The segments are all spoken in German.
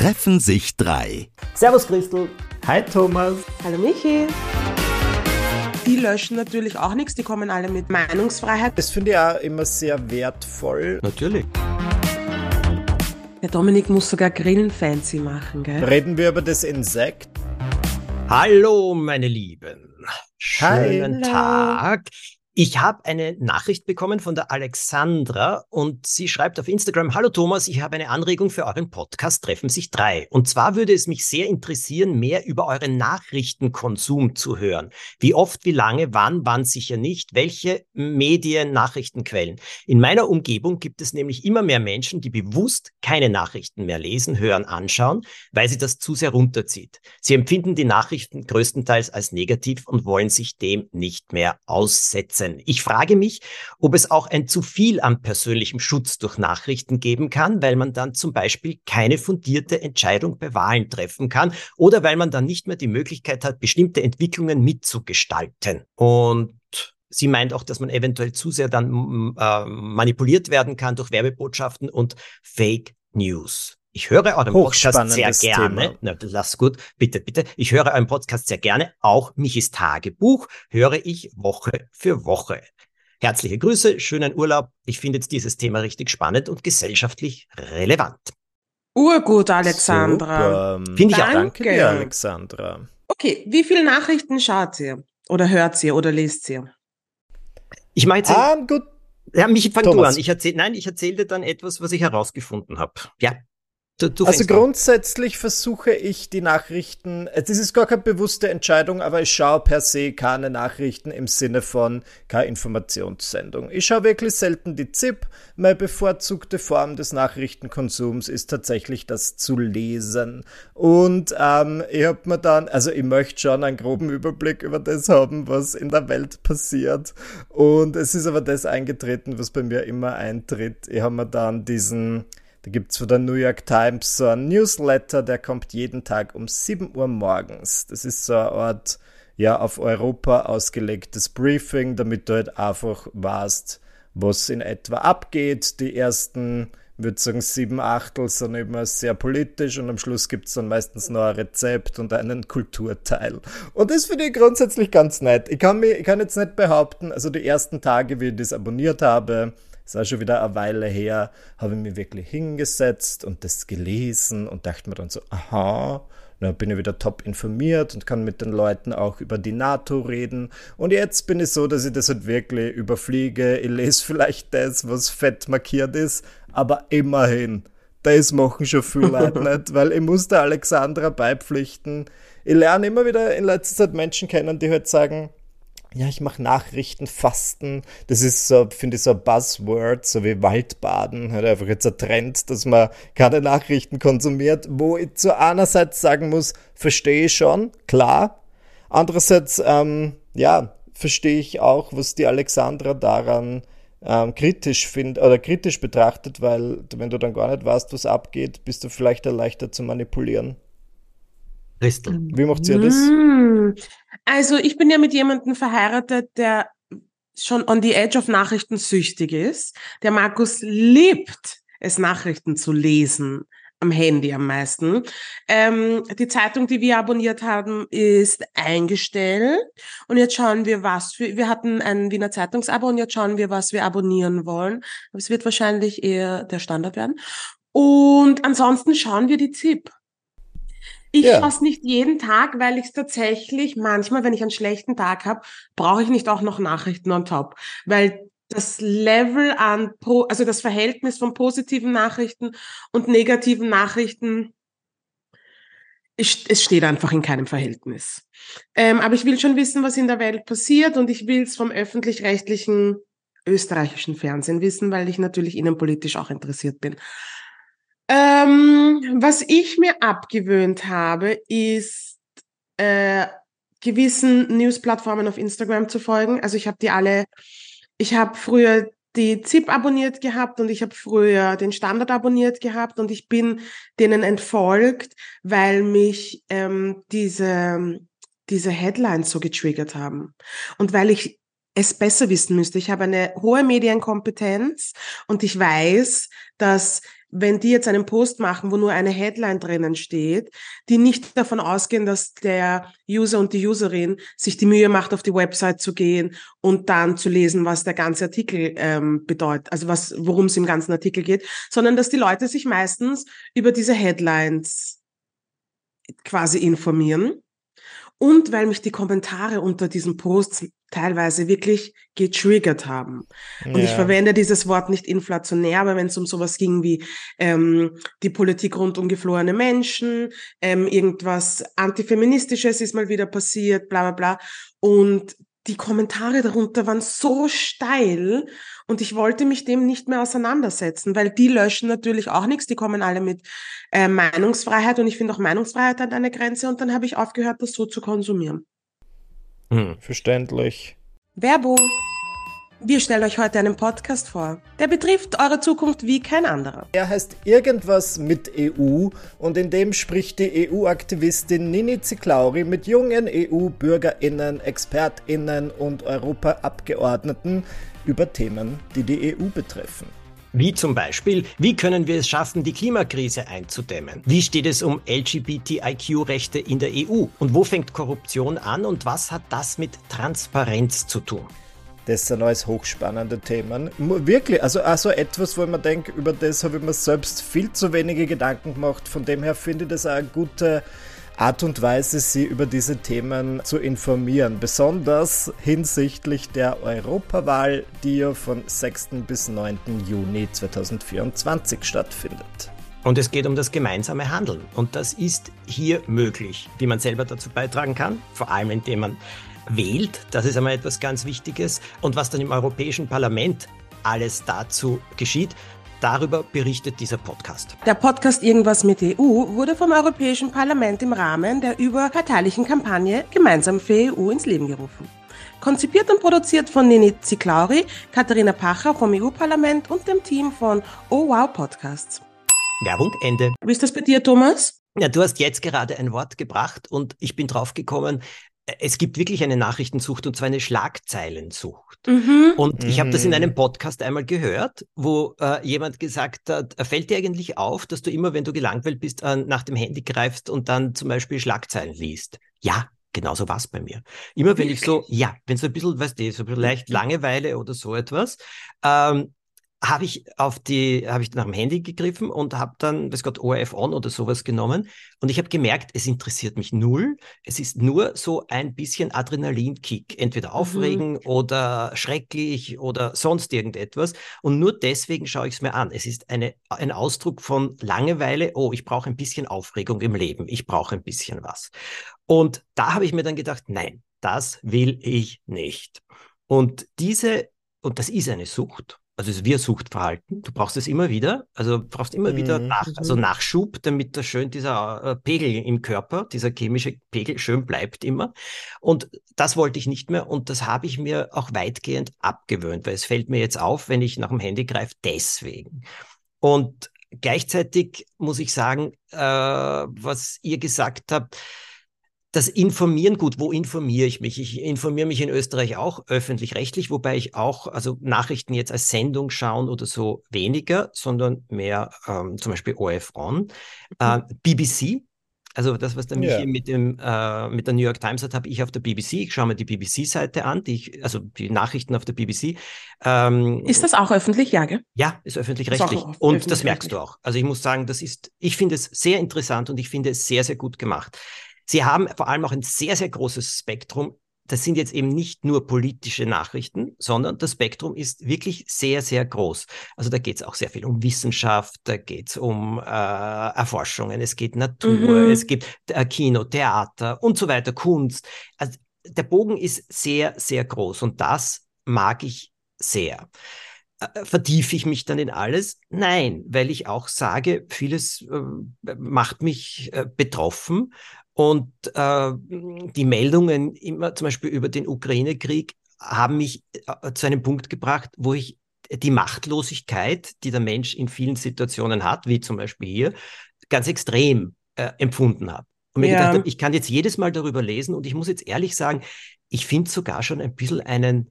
Treffen sich drei. Servus Christel. Hi Thomas. Hallo Michi. Die löschen natürlich auch nichts, die kommen alle mit Meinungsfreiheit. Das finde ich auch immer sehr wertvoll. Natürlich. Der Dominik muss sogar Grillen fancy machen, gell? Reden wir über das Insekt? Hallo, meine Lieben. Schönen Hallo. Tag. Ich habe eine Nachricht bekommen von der Alexandra und sie schreibt auf Instagram, Hallo Thomas, ich habe eine Anregung für euren Podcast Treffen sich drei. Und zwar würde es mich sehr interessieren, mehr über euren Nachrichtenkonsum zu hören. Wie oft, wie lange, wann, wann sicher nicht, welche Medien, Nachrichtenquellen. In meiner Umgebung gibt es nämlich immer mehr Menschen, die bewusst keine Nachrichten mehr lesen, hören, anschauen, weil sie das zu sehr runterzieht. Sie empfinden die Nachrichten größtenteils als negativ und wollen sich dem nicht mehr aussetzen. Ich frage mich, ob es auch ein zu viel an persönlichem Schutz durch Nachrichten geben kann, weil man dann zum Beispiel keine fundierte Entscheidung bei Wahlen treffen kann oder weil man dann nicht mehr die Möglichkeit hat, bestimmte Entwicklungen mitzugestalten. Und Sie meint auch, dass man eventuell zu sehr dann äh, manipuliert werden kann durch Werbebotschaften und Fake News. Ich höre euren Podcast sehr gerne. Na, das ist gut. Bitte, bitte. Ich höre euren Podcast sehr gerne. Auch Michis Tagebuch höre ich Woche für Woche. Herzliche Grüße, schönen Urlaub. Ich finde jetzt dieses Thema richtig spannend und gesellschaftlich relevant. Urgut, Alexandra. Finde ich auch. Danke Alexandra. Okay, wie viele Nachrichten schaut ihr? Oder hört ihr oder lest ihr? Ich mache jetzt, Ah, gut. ja, Michi, fang du Thomas. an. Ich erzähl, nein, ich erzähle dir dann etwas, was ich herausgefunden habe. Ja. Du, Also fängst an. grundsätzlich versuche ich die Nachrichten, äh, das ist gar keine bewusste Entscheidung, aber ich schaue per se keine Nachrichten im Sinne von keine Informationssendung. Ich schaue wirklich selten die ZIP. Meine bevorzugte Form des Nachrichtenkonsums ist tatsächlich das zu lesen. Und ähm, ich habe mir dann, also ich möchte schon einen groben Überblick über das haben, was in der Welt passiert. Und es ist aber das eingetreten, was bei mir immer eintritt. Ich habe mir dann diesen da gibt's von der New York Times so einen Newsletter, der kommt jeden Tag um 7 Uhr morgens. Das ist so eine Art, ja, auf Europa ausgelegtes Briefing, damit du halt einfach weißt, was in etwa abgeht. Die ersten, ich würde sagen, sieben Achtel sind immer sehr politisch und am Schluss gibt's dann meistens noch ein Rezept und einen Kulturteil. Und das finde ich grundsätzlich ganz nett. Ich kann, mich, ich kann jetzt nicht behaupten, also die ersten Tage, wie ich das abonniert habe, ist auch schon wieder eine Weile her, habe ich mich wirklich hingesetzt und das gelesen und dachte mir dann so, aha, dann bin ich wieder top informiert und kann mit den Leuten auch über die NATO reden. Und jetzt bin ich so, dass ich das halt wirklich überfliege. Ich lese vielleicht das, was fett markiert ist, aber immerhin. Das machen schon viele Leute nicht, weil ich muss der Alexandra beipflichten. Ich lerne immer wieder in letzter Zeit Menschen kennen, die halt sagen, ja, ich mache Nachrichtenfasten. Das ist so, finde ich, so ein Buzzword, so wie Waldbaden. Halt einfach jetzt ein Trend, dass man keine Nachrichten konsumiert, wo ich zu einerseits sagen muss, verstehe ich schon, klar. Andererseits, ähm, ja, verstehe ich auch, was die Alexandra daran ähm, kritisch findet oder kritisch betrachtet, weil wenn du dann gar nicht weißt, was abgeht, bist du vielleicht leichter zu manipulieren. Christel. Wie macht ihr das? Mm. Also ich bin ja mit jemandem verheiratet, der schon on the edge of Nachrichten süchtig ist. Der Markus liebt es, Nachrichten zu lesen. Am Handy am meisten. Ähm, die Zeitung, die wir abonniert haben, ist eingestellt. Und jetzt schauen wir, was wir, wir hatten ein Wiener Zeitungsabo und jetzt schauen wir, was wir abonnieren wollen. Aber es wird wahrscheinlich eher der Standard werden. Und ansonsten schauen wir die ZIP. Ich Ja. schaue es nicht jeden Tag, weil ich es tatsächlich manchmal, wenn ich einen schlechten Tag habe, brauche ich nicht auch noch Nachrichten on top. Weil das Level an, also das Verhältnis von positiven Nachrichten und negativen Nachrichten, es es steht einfach in keinem Verhältnis. Ähm, aber ich will schon wissen, was in der Welt passiert und ich will es vom öffentlich-rechtlichen österreichischen Fernsehen wissen, weil ich natürlich innenpolitisch auch interessiert bin. Ähm, was ich mir abgewöhnt habe, ist äh, gewissen News-Plattformen auf Instagram zu folgen. Also ich habe die alle, ich habe früher die ZIP abonniert gehabt und ich habe früher den Standard abonniert gehabt und ich bin denen entfolgt, weil mich ähm, diese, diese Headlines so getriggert haben. Und weil ich es besser wissen müsste. Ich habe eine hohe Medienkompetenz und ich weiß, dass wenn die jetzt einen Post machen, wo nur eine Headline drinnen steht, die nicht davon ausgehen, dass der User und die Userin sich die Mühe macht, auf die Website zu gehen und dann zu lesen, was der ganze Artikel ähm, bedeutet, also was, worum es im ganzen Artikel geht, sondern dass die Leute sich meistens über diese Headlines quasi informieren und weil mich die Kommentare unter diesen Posts teilweise wirklich getriggert haben. Und ja. ich verwende dieses Wort nicht inflationär, aber wenn es um sowas ging wie ähm, die Politik rund um geflohene Menschen, ähm, irgendwas Antifeministisches ist mal wieder passiert, bla bla bla. Und die Kommentare darunter waren so steil und ich wollte mich dem nicht mehr auseinandersetzen, weil die löschen natürlich auch nichts, die kommen alle mit äh, Meinungsfreiheit und ich finde auch Meinungsfreiheit hat eine Grenze und dann habe ich aufgehört, das so zu konsumieren. Hm. Verständlich. Werbung. Wir stellen euch heute einen Podcast vor. Der betrifft eure Zukunft wie kein anderer. Er heißt Irgendwas mit EU und in dem spricht die EU-Aktivistin Nini Ziklauri mit jungen EU-BürgerInnen, ExpertInnen und Europaabgeordneten über Themen, die die EU betreffen. Wie zum Beispiel, wie können wir es schaffen, die Klimakrise einzudämmen? Wie steht es um LGBTIQ-Rechte in der EU? Und wo fängt Korruption an und was hat das mit Transparenz zu tun? Das sind alles hochspannende Themen. Wirklich, also also etwas, wo ich mir denke, über das habe ich mir selbst viel zu wenige Gedanken gemacht. Von dem her finde ich das auch eine gute Art und Weise, sie über diese Themen zu informieren. Besonders hinsichtlich der Europawahl, die ja von 6. bis 9. Juni 2024 stattfindet. Und es geht um das gemeinsame Handeln. Und das ist hier möglich, wie man selber dazu beitragen kann, vor allem indem man wählt. Das ist einmal etwas ganz Wichtiges. Und was dann im Europäischen Parlament alles dazu geschieht, Darüber berichtet dieser Podcast. Der Podcast Irgendwas mit EU wurde vom Europäischen Parlament im Rahmen der überparteilichen Kampagne Gemeinsam für EU ins Leben gerufen. Konzipiert und produziert von Nini Ziklauri, Katharina Pacher vom EU-Parlament und dem Team von Oh Wow Podcasts. Werbung Ende. Wie ist das bei dir, Thomas? Ja, du hast jetzt gerade ein Wort gebracht und ich bin drauf gekommen, es gibt wirklich eine Nachrichtensucht und zwar eine Schlagzeilensucht. Mhm. Und ich habe das in einem mhm. Podcast einmal gehört, wo äh, jemand gesagt hat, äh, fällt dir eigentlich auf, dass du immer, wenn du gelangweilt bist, äh, nach dem Handy greifst und dann zum Beispiel Schlagzeilen liest? Ja, genauso war es bei mir. Immer wenn ich so, ja, wenn so ein bisschen, weißt du, so leicht Langeweile oder so etwas, ähm, habe ich auf die, habe ich nach dem Handy gegriffen und habe dann, weiß Gott, ORF On oder sowas genommen. Und ich habe gemerkt, es interessiert mich null. Es ist nur so ein bisschen Adrenalinkick. Entweder mhm. aufregen mhm. oder schrecklich oder sonst irgendetwas. Und nur deswegen schaue ich es mir an. Es ist eine, ein Ausdruck von Langeweile. Oh, ich brauche ein bisschen Aufregung im Leben. Ich brauche ein bisschen was. Und da habe ich mir dann gedacht, nein, das will ich nicht. Und diese, und das ist eine Sucht also es ist wie ein Suchtverhalten. Du brauchst es immer wieder, also du brauchst immer mhm. wieder nach, also mhm. Nachschub, damit da schön dieser äh, Pegel im Körper, dieser chemische Pegel schön bleibt immer. Und das wollte ich nicht mehr und das habe ich mir auch weitgehend abgewöhnt, weil es fällt mir jetzt auf, wenn ich nach dem Handy greife, deswegen. Und gleichzeitig muss ich sagen, äh, was ihr gesagt habt, das Informieren, gut, wo informiere ich mich? Ich informiere mich in Österreich auch öffentlich-rechtlich, wobei ich auch, also Nachrichten jetzt als Sendung schauen oder so weniger, sondern mehr ähm, zum Beispiel ORF On, äh, mhm. BBC. Also das, was der Michi yeah. mit, dem, äh, mit der New York Times hat, habe ich auf der BBC. Ich schaue mir die BBC-Seite an, die ich, also die Nachrichten auf der BBC. Ähm, ist das auch öffentlich, ja, gell? Ja, ist öffentlich-rechtlich. Und öffentlich das merkst du auch. Also ich muss sagen, das ist, ich finde es sehr interessant und ich finde es sehr, sehr gut gemacht. Sie haben vor allem auch ein sehr, sehr großes Spektrum. Das sind jetzt eben nicht nur politische Nachrichten, sondern das Spektrum ist wirklich sehr, sehr groß. Also da geht es auch sehr viel um Wissenschaft, da geht es um äh, Erforschungen, es geht Natur, mhm. es gibt äh, Kino, Theater und so weiter, Kunst. Also der Bogen ist sehr, sehr groß und das mag ich sehr. Äh, vertiefe ich mich dann in alles? Nein, weil ich auch sage, vieles äh, macht mich äh, betroffen und äh, die Meldungen immer zum Beispiel über den Ukraine-Krieg haben mich äh, zu einem Punkt gebracht, wo ich die Machtlosigkeit, die der Mensch in vielen Situationen hat, wie zum Beispiel hier, ganz extrem äh, empfunden habe. Und mir ja. gedacht habe, ich kann jetzt jedes Mal darüber lesen und ich muss jetzt ehrlich sagen, ich finde sogar schon ein bisschen eine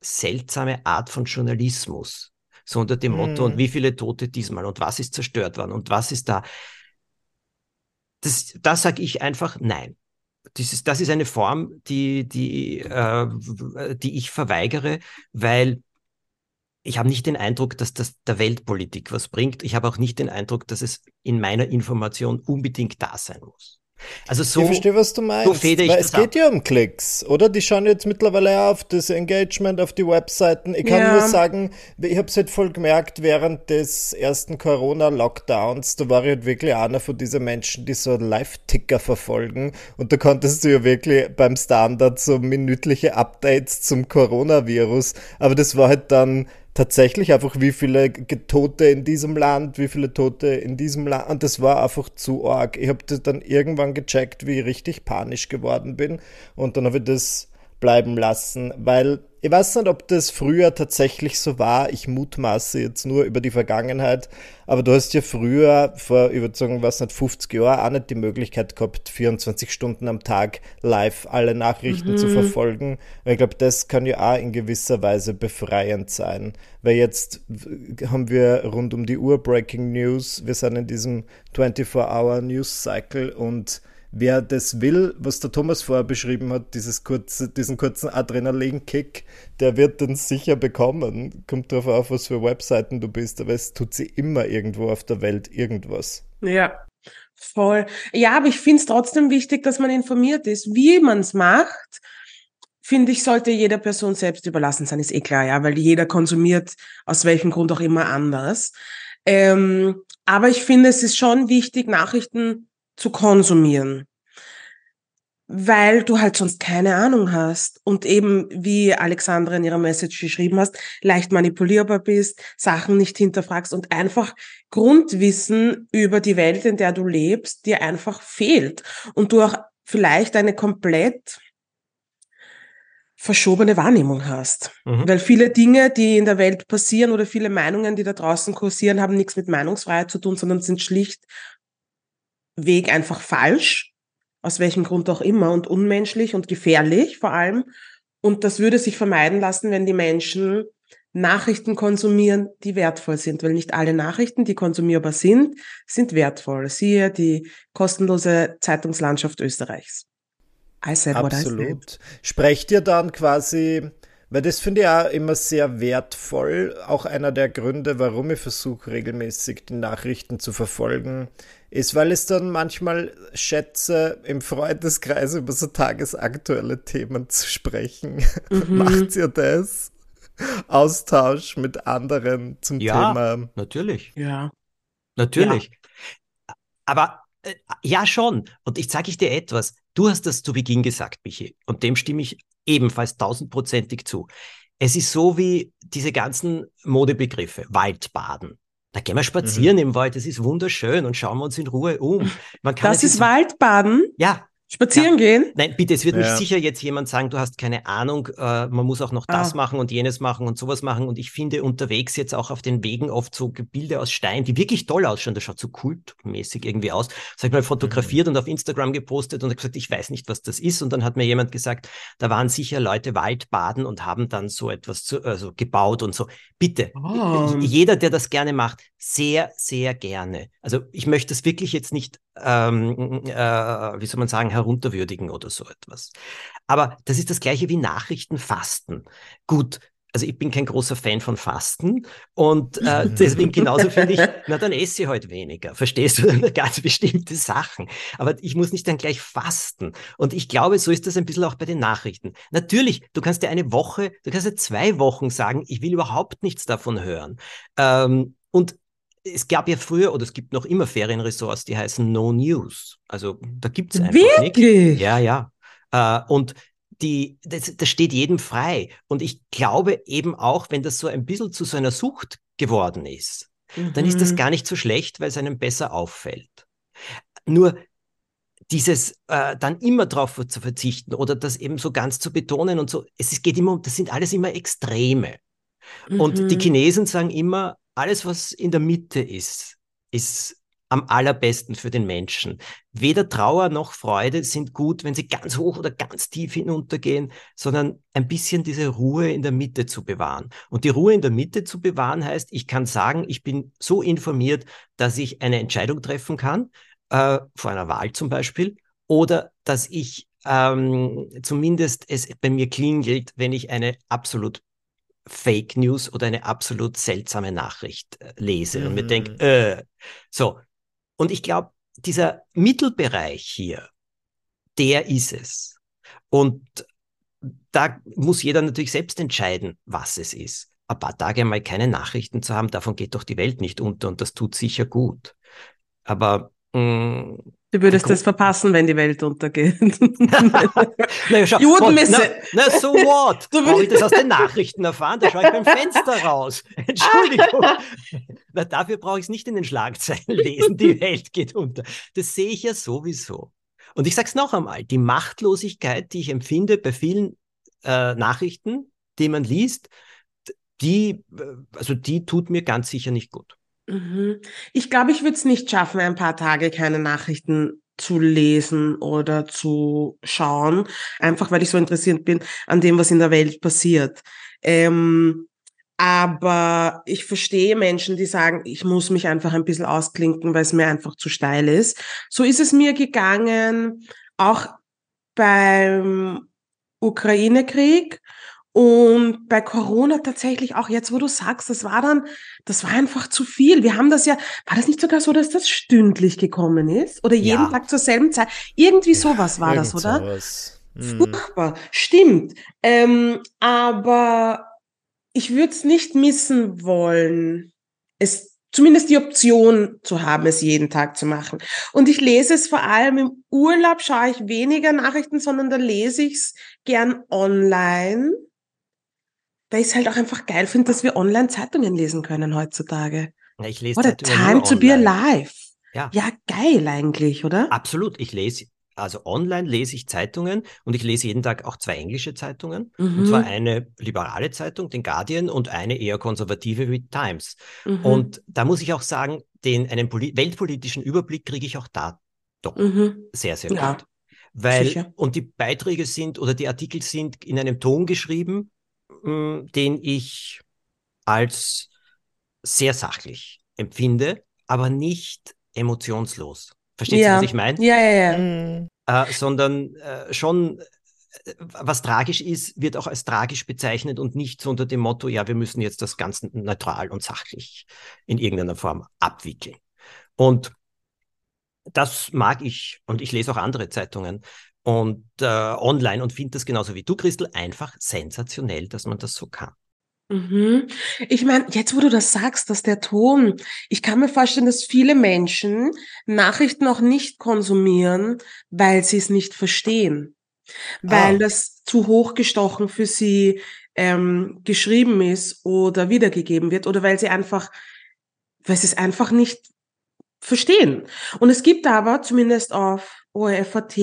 seltsame Art von Journalismus So unter dem mhm. Motto, und wie viele Tote diesmal und was ist zerstört worden und was ist da. Das, da sage ich einfach nein. Das ist, das ist eine Form, die, die, äh, die ich verweigere, weil ich habe nicht den Eindruck, dass das der Weltpolitik was bringt. Ich habe auch nicht den Eindruck, dass es in meiner Information unbedingt da sein muss. Also so. Ich verstehe, was du meinst. So ich weil es geht ab. ja um Klicks, oder? Die schauen jetzt mittlerweile auf das Engagement auf die Webseiten. Ich kann ja. nur sagen, ich habe es halt voll gemerkt, während des ersten Corona-Lockdowns, da war ich halt wirklich einer von diesen Menschen, die so Live-Ticker verfolgen. Und da konntest du ja wirklich beim Standard so minütliche Updates zum Coronavirus. Aber das war halt dann tatsächlich einfach, wie viele Tote in diesem Land, wie viele Tote in diesem Land. Und das war einfach zu arg. Ich habe das dann irgendwann gecheckt, wie ich richtig panisch geworden bin. Und dann habe ich das bleiben lassen, weil ich weiß nicht, ob das früher tatsächlich so war. Ich mutmaße jetzt nur über die Vergangenheit. Aber du hast ja früher, vor, sagen, was nicht, 50 Jahren auch nicht die Möglichkeit gehabt, 24 Stunden am Tag live alle Nachrichten mhm. zu verfolgen. Und ich glaube, das kann ja auch in gewisser Weise befreiend sein. Weil jetzt haben wir rund um die Uhr Breaking News. Wir sind in diesem 24-Hour News Cycle und wer das will, was der Thomas vorher beschrieben hat, dieses kurze, diesen kurzen Adrenalinkick, der wird den sicher bekommen. Kommt darauf auf, was für Webseiten du bist, aber es tut sie immer irgendwo auf der Welt irgendwas. Ja, voll. Ja, aber ich finde es trotzdem wichtig, dass man informiert ist. Wie man es macht, finde ich, sollte jeder Person selbst überlassen sein, ist eh klar, ja, weil jeder konsumiert aus welchem Grund auch immer anders. Ähm, aber ich finde, es ist schon wichtig, Nachrichten zu konsumieren, weil du halt sonst keine Ahnung hast und eben, wie Alexandra in ihrer Message geschrieben hast, leicht manipulierbar bist, Sachen nicht hinterfragst und einfach Grundwissen über die Welt, in der du lebst, dir einfach fehlt und du auch vielleicht eine komplett verschobene Wahrnehmung hast. Mhm. Weil viele Dinge, die in der Welt passieren oder viele Meinungen, die da draußen kursieren, haben nichts mit Meinungsfreiheit zu tun, sondern sind schlicht Weg einfach falsch, aus welchem Grund auch immer, und unmenschlich und gefährlich vor allem. Und das würde sich vermeiden lassen, wenn die Menschen Nachrichten konsumieren, die wertvoll sind, weil nicht alle Nachrichten, die konsumierbar sind, sind wertvoll. Siehe die kostenlose Zeitungslandschaft Österreichs. I said Absolut. I said. Sprecht ihr dann quasi weil das finde ich auch immer sehr wertvoll. Auch einer der Gründe, warum ich versuche, regelmäßig die Nachrichten zu verfolgen, ist, weil es dann manchmal schätze, im Freundeskreis über so tagesaktuelle Themen zu sprechen. Mhm. Macht ihr das? Austausch mit anderen zum ja, Thema. Natürlich. Ja. Natürlich. Ja. Aber äh, ja, schon. Und ich sage ich dir etwas. Du hast das zu Beginn gesagt, Michi. Und dem stimme ich ebenfalls tausendprozentig zu. Es ist so wie diese ganzen Modebegriffe. Waldbaden. Da gehen wir spazieren mhm. im Wald, das ist wunderschön und schauen wir uns in Ruhe um. das ist Waldbaden? Ja, Spazieren ja. gehen? Nein, bitte, es wird ja. nicht sicher jetzt jemand sagen, du hast keine Ahnung, äh, man muss auch noch das ah. machen und jenes machen und sowas machen. Und ich finde unterwegs jetzt auch auf den Wegen oft so Bilder aus Stein, die wirklich toll ausschauen. Das schaut so kultmäßig irgendwie aus. Das habe ich mal fotografiert mhm. und auf Instagram gepostet und gesagt, ich weiß nicht, was das ist. Und dann hat mir jemand gesagt, da waren sicher Leute Waldbaden und haben dann so etwas zu, also gebaut und so. Bitte, oh. jeder, der das gerne macht, sehr, sehr gerne. Also ich möchte es wirklich jetzt nicht, ähm, äh, wie soll man sagen, herunterwürdigen oder so etwas. Aber das ist das gleiche wie Nachrichtenfasten. Gut, also ich bin kein großer Fan von Fasten und äh, deswegen genauso finde ich, na dann esse ich heute weniger. Verstehst du? Ganz bestimmte Sachen. Aber ich muss nicht dann gleich fasten. Und ich glaube, so ist das ein bisschen auch bei den Nachrichten. Natürlich, du kannst ja eine Woche, du kannst ja zwei Wochen sagen, ich will überhaupt nichts davon hören. Ähm, und es gab ja früher oder es gibt noch immer Ferienressorts, die heißen No News. Also da gibt es einfach Wirklich? Nichts. Ja, ja. Äh, und die, das, das steht jedem frei. Und ich glaube eben auch, wenn das so ein bisschen zu so einer Sucht geworden ist, mhm. dann ist das mhm. gar nicht so schlecht, weil es einem besser auffällt. Nur dieses äh, dann immer drauf zu verzichten oder das eben so ganz zu betonen und so, es geht immer, das sind alles immer Extreme. Mhm. Und die mhm. Chinesen sagen immer, alles, was in der Mitte ist, ist am allerbesten für den Menschen. Weder Trauer noch Freude sind gut, wenn sie ganz hoch oder ganz tief hinuntergehen, sondern ein bisschen diese Ruhe in der Mitte zu bewahren. Und die Ruhe in der Mitte zu bewahren heißt, ich kann sagen, ich bin so informiert, dass ich eine Entscheidung treffen kann, äh, vor einer Wahl zum Beispiel, oder dass ich ähm, zumindest es bei mir klingelt, wenn ich eine absolut Fake News oder eine absolut seltsame Nachricht äh, lese mhm. und mir denke, mhm. äh, so. Und ich glaube, dieser Mittelbereich hier, der ist es. Und da muss jeder natürlich selbst entscheiden, was es ist. Ein paar Tage einmal keine Nachrichten zu haben, davon geht doch die Welt nicht unter und das tut sicher gut. Aber mh, mm, Du würdest das verpassen, wenn die Welt untergeht. naja, schau, Judenmesse. Na, na, so what? Du Brauche ich das aus den Nachrichten erfahren? Da schaue ich beim Fenster raus. Entschuldigung. na, dafür brauche ich es nicht in den Schlagzeilen lesen. Die Welt geht unter. Das sehe ich ja sowieso. Und ich sage es noch einmal, die Machtlosigkeit, die ich empfinde bei vielen äh, Nachrichten, die man liest, die, äh, also die tut mir ganz sicher nicht gut. Mhm. Ich glaube, ich würde es nicht schaffen, ein paar Tage keine Nachrichten zu lesen oder zu schauen, einfach weil ich so interessiert bin an dem, was in der Welt passiert. Ähm, aber ich verstehe Menschen, die sagen, ich muss mich einfach ein bisschen ausklinken, weil es mir einfach zu steil ist. So ist es mir gegangen, auch beim Ukraine-Krieg und bei Corona tatsächlich auch jetzt, wo du sagst, das war dann, das war einfach zu viel. Wir haben das ja, war das nicht sogar so, dass das stündlich gekommen ist? Oder jeden ja. Tag zur selben Zeit? Irgendwie sowas war das, oder? Sowas. Hm. Furchtbar. Stimmt. Ähm, aber ich würde es nicht missen wollen, es zumindest die Option zu haben, es jeden Tag zu machen. Und ich lese es vor allem im Urlaub, schaue ich weniger Nachrichten, sondern da lese ich es gern online weil ich es halt auch einfach geil finde, dass wir online Zeitungen lesen können heutzutage. Ja, ich lese What a time to be alive. Ja. ja, geil eigentlich, oder? Absolut. Ich lese, also online lese ich Zeitungen und ich lese jeden Tag auch zwei englische Zeitungen. Mhm. Und zwar eine liberale Zeitung, den Guardian, und eine eher konservative wie Times. Mhm. Und da muss ich auch sagen, den, einen weltpolitischen Überblick kriege ich auch da doch mhm. sehr, sehr ja. gut. Weil, Sicher. und die Beiträge sind oder die Artikel sind in einem Ton geschrieben, den ich als sehr sachlich empfinde, aber nicht emotionslos. Verstehst ja. du, was ich meine? Ja, ja, ja. Äh, sondern äh, schon, äh, was tragisch ist, wird auch als tragisch bezeichnet und nicht so unter dem Motto, ja, wir müssen jetzt das ganz neutral und sachlich in irgendeiner Form abwickeln. Und das mag ich und ich lese auch andere Zeitungen und äh, online und finde das genauso wie du, Christel, einfach sensationell, dass man das so kann. Mhm. Ich meine, jetzt wo du das sagst, dass der Ton, ich kann mir vorstellen, dass viele Menschen Nachrichten auch nicht konsumieren, weil sie es nicht verstehen, weil ah. das zu hochgestochen für sie ähm, geschrieben ist oder wiedergegeben wird oder weil sie einfach, weil sie es einfach nicht verstehen. Und es gibt aber zumindest auf ORFAT,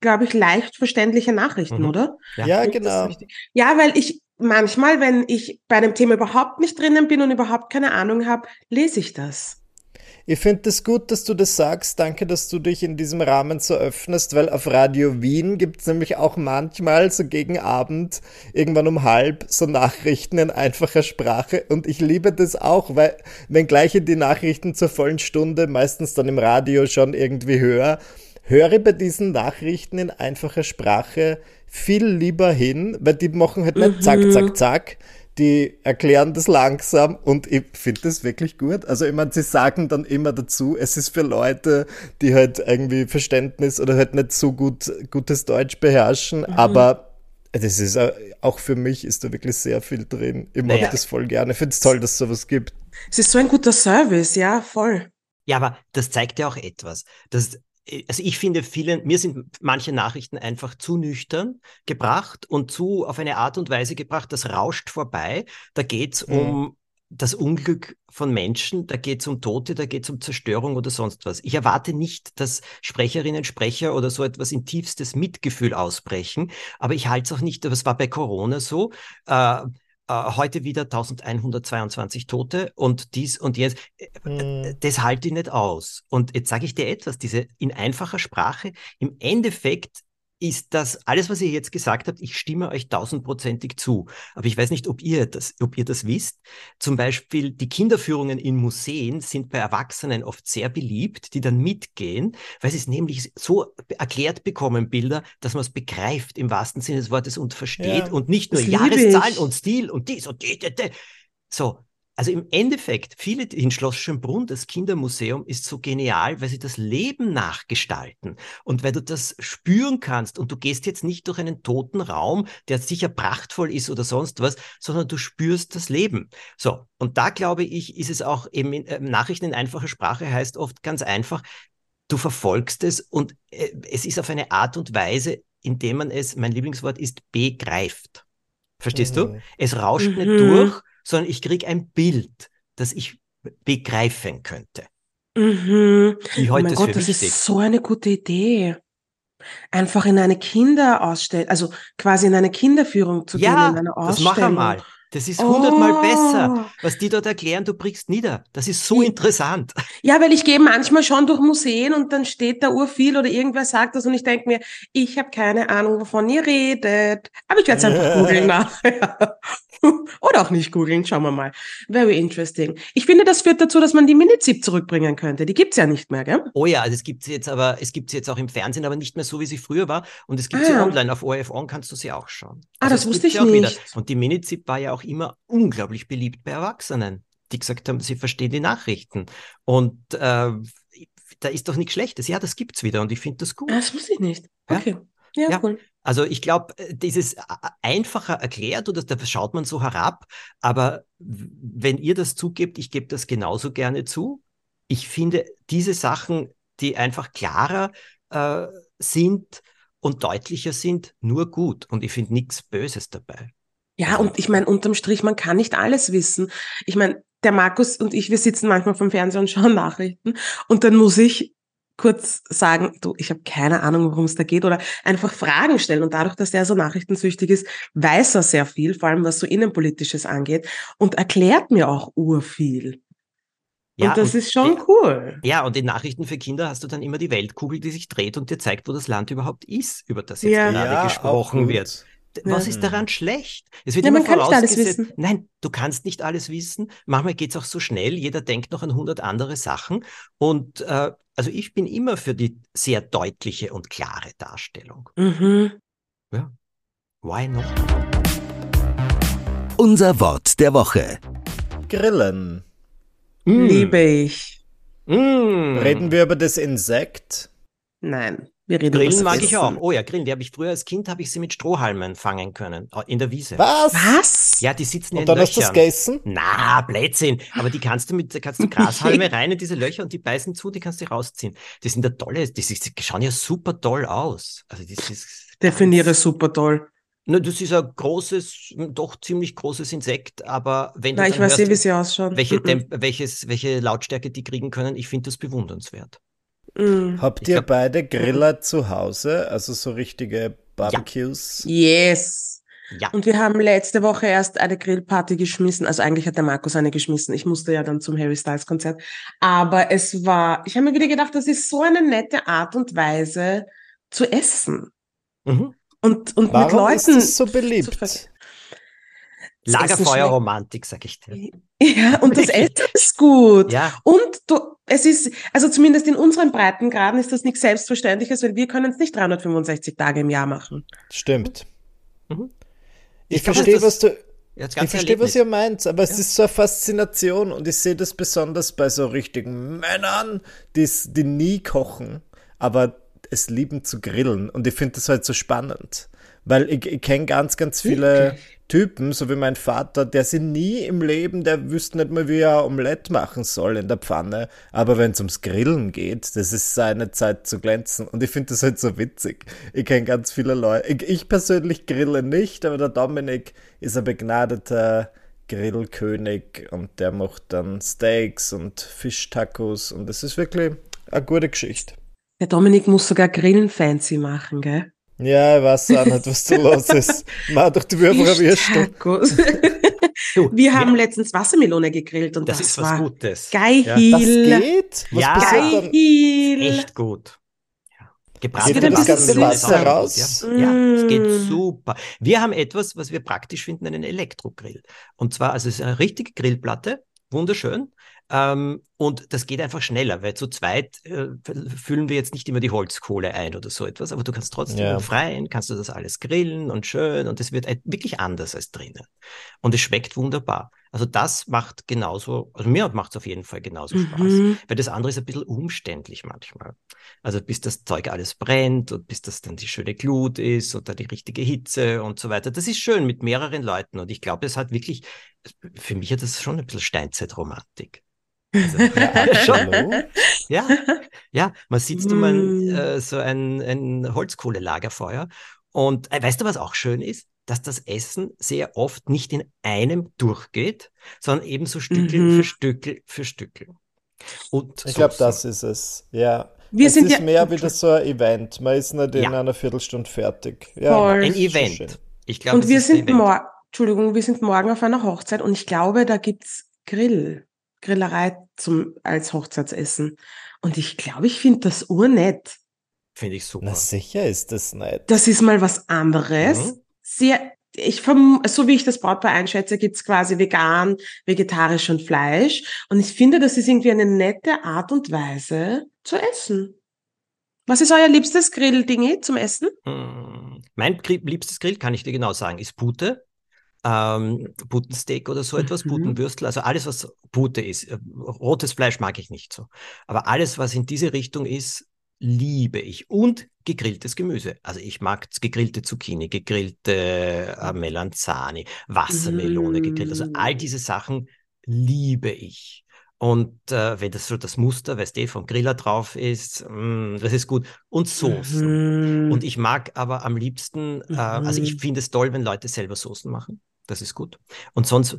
glaube ich, leicht verständliche Nachrichten, mhm. oder? Ja, ja genau. Ja, weil ich manchmal, wenn ich bei einem Thema überhaupt nicht drinnen bin und überhaupt keine Ahnung habe, lese ich das. Ich finde es das gut, dass du das sagst. Danke, dass du dich in diesem Rahmen so öffnest, weil auf Radio Wien gibt es nämlich auch manchmal so gegen Abend, irgendwann um halb, so Nachrichten in einfacher Sprache. Und ich liebe das auch, weil wenn gleich die Nachrichten zur vollen Stunde meistens dann im Radio schon irgendwie höre, höre bei diesen Nachrichten in einfacher Sprache viel lieber hin, weil die machen halt nicht zack, zack, mhm. zack. Die erklären das langsam und ich finde das wirklich gut. Also ich meine, sie sagen dann immer dazu, es ist für Leute, die halt irgendwie Verständnis oder halt nicht so gut gutes Deutsch beherrschen, mhm. aber das ist auch für mich ist da wirklich sehr viel drin. Ich mag naja. das voll gerne. Ich finde es toll, dass es sowas gibt. Es ist so ein guter Service, ja, voll. Ja, aber das zeigt ja auch etwas. Dass also ich finde, vielen, mir sind manche Nachrichten einfach zu nüchtern gebracht und zu auf eine Art und Weise gebracht, das rauscht vorbei. Da geht es mhm. um das Unglück von Menschen, da geht es um Tote, da geht es um Zerstörung oder sonst was. Ich erwarte nicht, dass Sprecherinnen, Sprecher oder so etwas in tiefstes Mitgefühl ausbrechen, aber ich halte es auch nicht, es war bei Corona so, äh, äh, heute wieder 1122 Tote und dies und jetzt. Mhm. Das halte ich nicht aus. Und jetzt sage ich dir etwas, diese in einfacher Sprache, im Endeffekt ist das alles, was ihr jetzt gesagt habt, ich stimme euch tausendprozentig zu. Aber ich weiß nicht, ob ihr das, ob ihr das wisst. Zum Beispiel die Kinderführungen in Museen sind bei Erwachsenen oft sehr beliebt, die dann mitgehen, weil sie es nämlich so erklärt bekommen, Bilder, dass man es begreift im wahrsten Sinne des Wortes und versteht ja, und nicht nur Jahreszahlen und Stil und dies und die, die, die. So, also im Endeffekt, viele in Schloss Schönbrunn, das Kindermuseum, ist so genial, weil sie das Leben nachgestalten. Und weil du das spüren kannst und du gehst jetzt nicht durch einen toten Raum, der sicher prachtvoll ist oder sonst was, sondern du spürst das Leben. So. Und da glaube ich, ist es auch eben in, äh, Nachrichten in einfacher Sprache heißt oft ganz einfach, du verfolgst es und äh, es ist auf eine Art und Weise, indem man es, mein Lieblingswort ist, begreift. Verstehst mhm. du? Es rauscht mhm. nicht durch, sondern ich kriege ein Bild, das ich begreifen könnte. Mhm. Wie heute oh mein Gott, das wichtig. ist so eine gute Idee. Einfach in eine Kinderausstellung, also quasi in eine Kinderführung zu ja, gehen, in eine Ausstellung. Das mach einmal. Das ist hundertmal oh. besser, was die dort erklären, du brichst nieder. Das ist so interessant. Ja, weil ich gehe manchmal schon durch Museen und dann steht da urviel oder irgendwer sagt das und ich denke mir, ich habe keine Ahnung, wovon ihr redet. Aber ich werde es einfach googeln nachher. oder auch nicht googeln, schauen wir mal. Very interesting. Ich finde, das führt dazu, dass man die Minizip zurückbringen könnte. Die gibt's ja nicht mehr, gell? Oh ja, also es gibt sie jetzt aber, es gibt sie jetzt auch im Fernsehen, aber nicht mehr so, wie sie früher war. Und es gibt ah. sie online. Auf ORF On kannst du sie auch schauen. Ah, also das wusste ich nicht. Wieder. Und die Minizip war ja auch immer unglaublich beliebt bei Erwachsenen, die gesagt haben, sie verstehen die Nachrichten. Und äh, da ist doch nichts Schlechtes. Ja, das gibt's wieder und ich finde das gut. Ah, das wusste ich nicht. Okay. Ja, ja, ja. cool. Also ich glaube, äh, dieses äh, einfacher erklärt oder da schaut man so herab, aber wenn ihr das zugebt, ich gebe das genauso gerne zu. Ich finde diese Sachen, die einfach klarer äh, sind und deutlicher sind, nur gut und ich finde nichts Böses dabei. Ja, und ich meine, unterm Strich, man kann nicht alles wissen. Ich meine, der Markus und ich, wir sitzen manchmal vom Fernseher und schauen Nachrichten und dann muss ich kurz sagen, du, ich habe keine Ahnung, worum es da geht oder einfach Fragen stellen. Und dadurch, dass der so nachrichtensüchtig ist, weiß er sehr viel, vor allem was so Innenpolitisches angeht und erklärt mir auch urviel. Ja, und das und ist schon die, cool. Ja, und in Nachrichten für Kinder hast du dann immer die Weltkugel, die sich dreht und dir zeigt, wo das Land überhaupt ist, über das jetzt ja. gerade ja, gesprochen wird. Was ist daran schlecht? Es wird ja, immer vorausgesetzt, nein, du kannst nicht alles wissen. Manchmal geht es auch so schnell, jeder denkt noch an hundert andere Sachen. Und äh, also ich bin immer für die sehr deutliche und klare Darstellung. Mhm. Ja, why not? Unser Wort der Woche. Grillen. Mm. Liebe ich. Mm. Reden wir über das Insekt? Nein. Wir reden Grillen mag ich auch. Oh ja, Grillen. Die habe ich früher als Kind habe ich sie mit Strohhalmen fangen können äh, in der Wiese. Was? Was? Ja, die sitzen und in dann Löchern. hast du das gegessen? Na, Blödsinn. Aber die kannst du mit kannst du Grashalme rein in diese Löcher und die beißen zu, die kannst du rausziehen. Die sind ja tolle, die, die schauen ja super toll aus. Also das ist Definiere super toll. Na, das ist ein großes, doch ziemlich großes Insekt, aber wenn Na, du ich weiß nicht, wie sie ausschauen. Welche, mhm. welches, welche Lautstärke die kriegen können, ich finde das bewundernswert. Mm. Habt ihr glaub, beide Griller zu Hause? Also so richtige Barbecues? Ja. Yes. Ja. Und wir haben letzte Woche erst eine Grillparty geschmissen. Also eigentlich hat der Markus eine geschmissen. Ich musste ja dann zum Harry Styles Konzert. Aber es war, ich habe mir wieder gedacht, das ist so eine nette Art und Weise zu essen. Mhm. Und, und Warum mit Leuten. Ist das so beliebt? Lagerfeuerromantik, sag ich dir. Ja, und das Essen ist gut. Ja. Und du, es ist, also zumindest in unseren Breitengraden ist das nichts Selbstverständliches, weil wir können es nicht 365 Tage im Jahr machen. Stimmt. Mhm. Ich, ich verstehe, was du, ich verstehe, was ihr meint, aber ja. es ist so eine Faszination und ich sehe das besonders bei so richtigen Männern, die, die nie kochen, aber es lieben zu grillen und ich finde das halt so spannend. Weil ich, ich kenne ganz, ganz viele okay. Typen, so wie mein Vater, der sie nie im Leben, der wüsste nicht mal, wie er Omelette machen soll in der Pfanne. Aber wenn es ums Grillen geht, das ist seine Zeit zu glänzen. Und ich finde das halt so witzig. Ich kenne ganz viele Leute. Ich, ich persönlich grille nicht, aber der Dominik ist ein begnadeter Grillkönig und der macht dann Steaks und Fischtacos und das ist wirklich eine gute Geschichte. Der Dominik muss sogar Grillen fancy machen, gell? Ja, ich weiß auch nicht, was da los ist. Mach doch die Würfel erwischt. Du, Wir haben letztens Wassermelone gegrillt und das, das, ist was war Gutes. geil. Das geht? Was Ja. Geil. Echt gut. Ja. Gebratene Wassermelone ist Wasser auch gut, raus? Ja. ja, es geht Mm. super. Wir haben etwas, was wir praktisch finden, einen Elektrogrill. Und zwar, also es ist eine richtige Grillplatte, wunderschön. Ähm, und das geht einfach schneller, weil zu zweit äh, füllen wir jetzt nicht immer die Holzkohle ein oder so etwas, aber du kannst trotzdem Ja. im Freien, kannst du das alles grillen und schön und es wird wirklich anders als drinnen. Und es schmeckt wunderbar. Also das macht genauso, also mir macht es auf jeden Fall genauso Spaß. Mhm. Weil das andere ist ein bisschen umständlich manchmal. Also bis das Zeug alles brennt und bis das dann die schöne Glut ist und dann die richtige Hitze und so weiter. Das ist schön mit mehreren Leuten und ich glaube, es hat wirklich, für mich hat das schon ein bisschen Steinzeitromantik. Also, Ja. Ja, man sitzt um ein, Mm. äh, so ein, ein Holzkohlelagerfeuer und äh, weißt du, was auch schön ist? Dass das Essen sehr oft nicht in einem durchgeht, sondern eben so Stückel Mhm. für Stückel für Stückel. Und Ich glaube, das ist es. Ja. Wir es sind ist ja- mehr wieder so ein Event. Man ist nicht in Ja. einer Viertelstunde fertig. Ja, Voll. Ein Event. Ich glaube, Und wir sind morgen, Entschuldigung, wir sind morgen auf einer Hochzeit und ich glaube, da gibt's Grill, Grillerei zum, als Hochzeitsessen. Und ich glaube, ich finde das urnett. Finde ich super. Na sicher ist das nicht. Das ist mal was anderes. Mhm. Sehr, ich so wie ich das Brautpaar einschätze, gibt's quasi vegan, vegetarisch und Fleisch. Und ich finde, das ist irgendwie eine nette Art und Weise zu essen. Was ist euer liebstes Grilldingi zum Essen? Mm, Mein liebstes Grill, kann ich dir genau sagen, ist Pute. Ähm, Putensteak oder so etwas, Mhm. Putenwürstel, also alles, was Pute ist. Äh, Rotes Fleisch mag ich nicht so. Aber alles, was in diese Richtung ist, liebe ich. Und gegrilltes Gemüse. Also ich mag gegrillte Zucchini, gegrillte äh, Melanzani, Wassermelone gegrillt. Also all Mm. diese Sachen liebe ich. Und äh, wenn das so das Muster, weißt du, vom Griller drauf ist, mm, das ist gut. Und Soßen. Mhm. Und ich mag aber am liebsten, äh, also ich Mhm. finde es toll, wenn Leute selber Soßen machen. Das ist gut. Und sonst,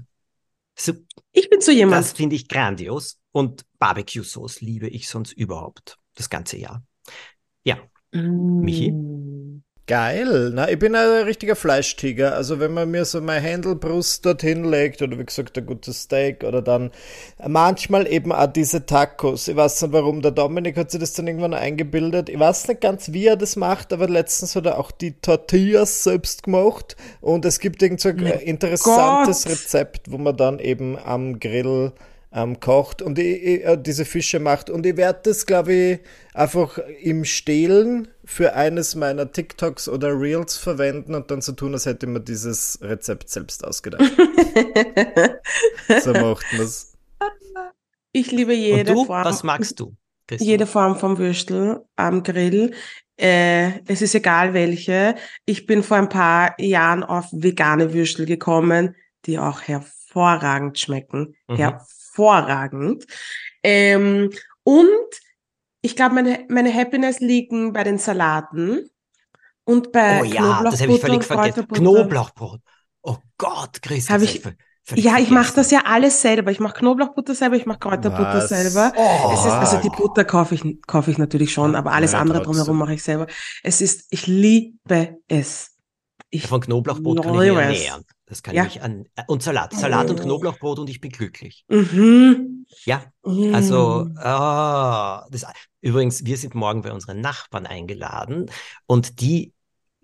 so, ich bin so jemand. das finde ich grandios. Und Barbecue-Sauce liebe ich sonst überhaupt. Das ganze Jahr. Ja, Michi? Geil. Na, ich bin ein richtiger Fleischtiger. Also wenn man mir so meine Händelbrust dorthin legt oder wie gesagt ein gutes Steak oder dann manchmal eben auch diese Tacos. Ich weiß nicht warum. Der Dominik hat sich das dann irgendwann eingebildet. Ich weiß nicht ganz, wie er das macht, aber letztens hat er auch die Tortillas selbst gemacht und es gibt irgend so ein Mein interessantes Gott. Rezept, wo man dann eben am Grill ähm, kocht und ich, ich, äh, diese Fische macht. Und ich werde das, glaube ich, einfach im Stehlen für eines meiner TikToks oder Reels verwenden und dann so tun, als hätte man dieses Rezept selbst ausgedacht. so macht man es. ich liebe Und jede du, Form. was magst du? Christian? Jede Form vom Würstel am Grill. Äh, es ist egal welche. Ich bin vor ein paar Jahren auf vegane Würstel gekommen, die auch hervorragend schmecken. Mhm. Hervorragend. Ähm, und ich glaube, meine, meine Happiness liegen bei den Salaten und bei Oh ja, das habe ich völlig vergessen. Knoblauchbrot. Oh Gott, Christian. Hab ich- Ja, ich mache das ja alles selber. Ich mache Knoblauchbutter selber, ich mache Kräuterbutter Was? selber. Oh, Es ist, also die Butter kaufe ich, kaufe ich natürlich schon, aber alles Ja, andere trotzdem. drumherum mache ich selber. Es ist, ich liebe es. Ich von Knoblauchbrot kann ich es. ernähren. Das kann Ja. ich an. äh, Und Salat. Salat und Oh. Knoblauchbrot und ich bin glücklich. Mhm. Ja, Also, ah, das, übrigens, wir sind morgen bei unseren Nachbarn eingeladen und die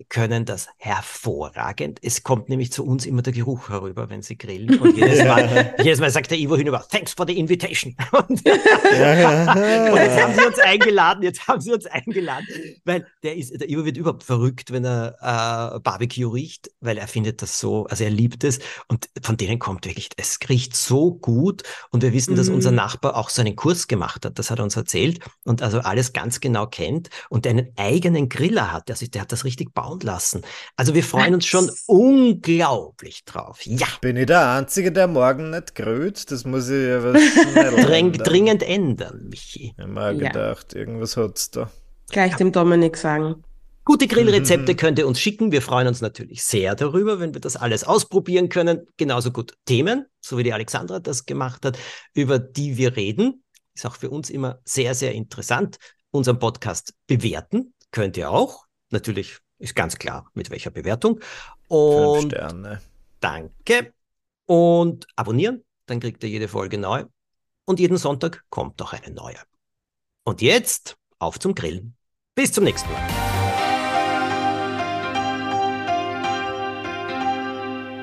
können das hervorragend. Es kommt nämlich zu uns immer der Geruch herüber, wenn sie grillen. Und jedes Mal, jedes Mal sagt der Ivo hinüber, thanks for the invitation. Und, und jetzt haben sie uns eingeladen, jetzt haben sie uns eingeladen, weil der ist, der Ivo wird überhaupt verrückt, wenn er äh, Barbecue riecht, weil er findet das so, also er liebt es und von denen kommt wirklich, es riecht so gut und wir wissen, dass Mhm. unser Nachbar auch so einen Kurs gemacht hat, das hat er uns erzählt und also alles ganz genau kennt und einen eigenen Griller hat, also der hat das richtig bauen lassen. Also wir freuen uns schon unglaublich drauf. Ja, Bin ich der Einzige, der morgen nicht grüht? Das muss ich aber ändern. dringend ändern, Michi. Ich hab mir auch Ja. gedacht, irgendwas hat's da. Gleich dem Dominik sagen. Gute Grillrezepte Mhm. könnt ihr uns schicken. Wir freuen uns natürlich sehr darüber, wenn wir das alles ausprobieren können. Genauso gut Themen, so wie die Alexandra das gemacht hat, über die wir reden. Ist auch für uns immer sehr, sehr interessant. Unseren Podcast bewerten könnt ihr auch. Natürlich ist ganz klar, mit welcher Bewertung. Fünf Und Sterne. danke. und abonnieren, dann kriegt ihr jede Folge neu. Und jeden Sonntag kommt auch eine neue. Und jetzt auf zum Grillen. Bis zum nächsten Mal.